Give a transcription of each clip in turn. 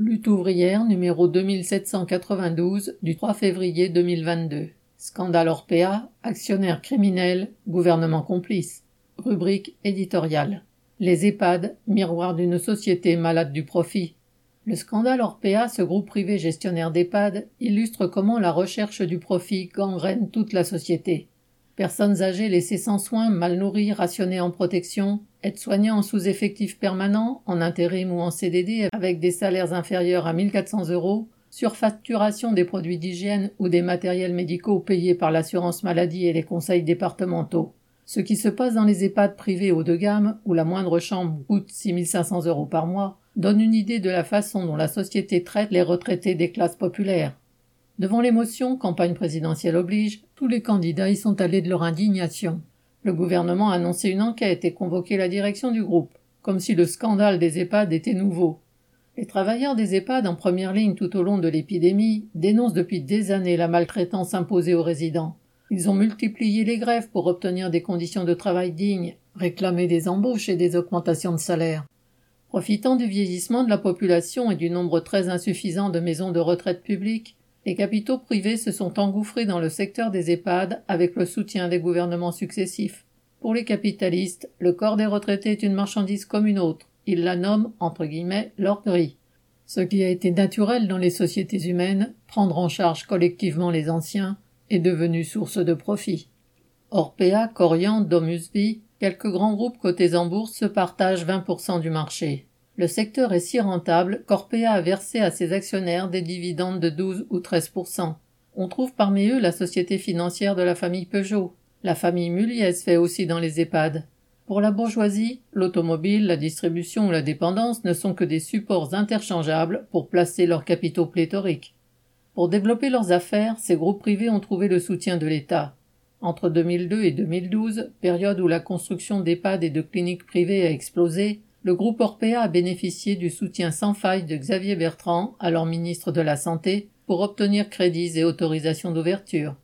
Lutte ouvrière numéro 2792 du 3 février 2022. Scandale Orpea, actionnaire criminel, gouvernement complice. Rubrique éditoriale. Les EHPAD, miroir d'une société malade du profit. Le scandale Orpea, ce groupe privé gestionnaire d'EHPAD, illustre comment la recherche du profit gangrène toute la société. Personnes âgées laissées sans soins, mal nourries, rationnées en protection, Aides-soignants en sous-effectif permanent, en intérim ou en CDD avec des salaires inférieurs à 1400 euros, surfacturation des produits d'hygiène ou des matériels médicaux payés par l'assurance maladie et les conseils départementaux. Ce qui se passe dans les EHPAD privés haut de gamme, où la moindre chambre coûte 6500 euros par mois, donne une idée de la façon dont la société traite les retraités des classes populaires. Devant l'émotion, campagne présidentielle oblige, tous les candidats y sont allés de leur indignation. Le gouvernement a annoncé une enquête et convoqué la direction du groupe, comme si le scandale des EHPAD était nouveau. Les travailleurs des EHPAD en première ligne tout au long de l'épidémie dénoncent depuis des années la maltraitance imposée aux résidents. Ils ont multiplié les grèves pour obtenir des conditions de travail dignes, réclamé des embauches et des augmentations de salaire. Profitant du vieillissement de la population et du nombre très insuffisant de maisons de retraite publiques, les capitaux privés se sont engouffrés dans le secteur des EHPAD avec le soutien des gouvernements successifs. Pour les capitalistes, le corps des retraités est une marchandise comme une autre. Ils la nomment, entre guillemets, l'or gris. Ce qui a été naturel dans les sociétés humaines, prendre en charge collectivement les anciens, est devenu source de profit. Orpea, Corian, Domusvi, quelques grands groupes cotés en bourse se partagent 20% du marché. Le secteur est si rentable qu'Orpea a versé à ses actionnaires des dividendes de 12 ou 13% On trouve parmi eux la société financière de la famille Peugeot. La famille Muliez fait aussi dans les EHPAD. Pour la bourgeoisie, l'automobile, la distribution ou la dépendance ne sont que des supports interchangeables pour placer leurs capitaux pléthoriques. Pour développer leurs affaires, ces groupes privés ont trouvé le soutien de l'État. Entre 2002 et 2012, période où la construction d'EHPAD et de cliniques privées a explosé, le groupe Orpea a bénéficié du soutien sans faille de Xavier Bertrand, alors ministre de la Santé, pour obtenir crédits et autorisations d'ouverture.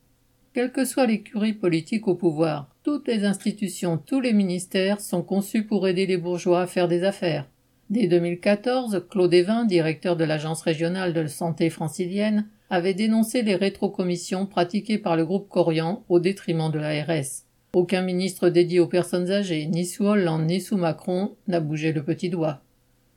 Quelle que soit l'écurie politique au pouvoir, toutes les institutions, tous les ministères sont conçus pour aider les bourgeois à faire des affaires. Dès 2014, Claude Evin, directeur de l'Agence régionale de santé francilienne, avait dénoncé les rétrocommissions pratiquées par le groupe Corian au détriment de l'ARS. Aucun ministre dédié aux personnes âgées, ni sous Hollande ni sous Macron, n'a bougé le petit doigt.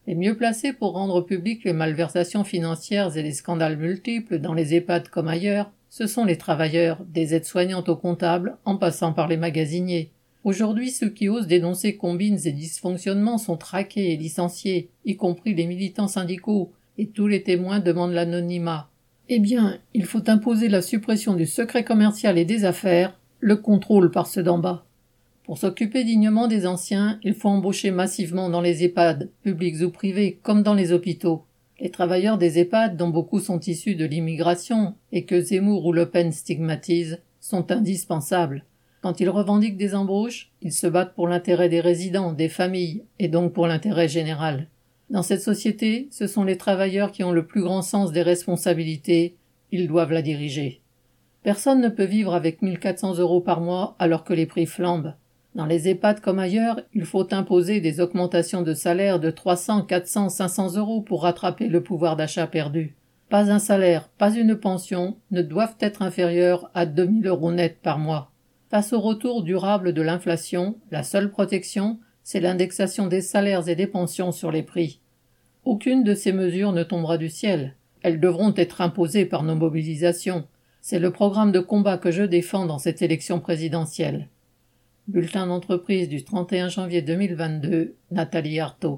Les mieux placés pour rendre publiques les malversations financières et les scandales multiples dans les EHPAD comme ailleurs, ce sont les travailleurs, des aides-soignantes aux comptables, en passant par les magasiniers. Aujourd'hui, ceux qui osent dénoncer combines et dysfonctionnements sont traqués et licenciés, y compris les militants syndicaux, et tous les témoins demandent l'anonymat. Eh bien, il faut imposer la suppression du secret commercial et des affaires, le contrôle par ceux d'en bas. Pour s'occuper dignement des anciens, il faut embaucher massivement dans les EHPAD, publics ou privés, comme dans les hôpitaux. Les travailleurs des EHPAD, dont beaucoup sont issus de l'immigration, et que Zemmour ou Le Pen stigmatisent, sont indispensables. Quand ils revendiquent des embauches, ils se battent pour l'intérêt des résidents, des familles, et donc pour l'intérêt général. Dans cette société, ce sont les travailleurs qui ont le plus grand sens des responsabilités, ils doivent la diriger. Personne ne peut vivre avec 1400 euros par mois alors que les prix flambent. Dans les EHPAD comme ailleurs, il faut imposer des augmentations de salaire de 300, 400, 500 euros pour rattraper le pouvoir d'achat perdu. Pas un salaire, pas une pension ne doivent être inférieurs à 2000 euros net par mois. Face au retour durable de l'inflation, la seule protection, c'est l'indexation des salaires et des pensions sur les prix. Aucune de ces mesures ne tombera du ciel. Elles devront être imposées par nos mobilisations. C'est le programme de combat que je défends dans cette élection présidentielle. Bulletin d'entreprise du 31 janvier 2022, Nathalie Artaud.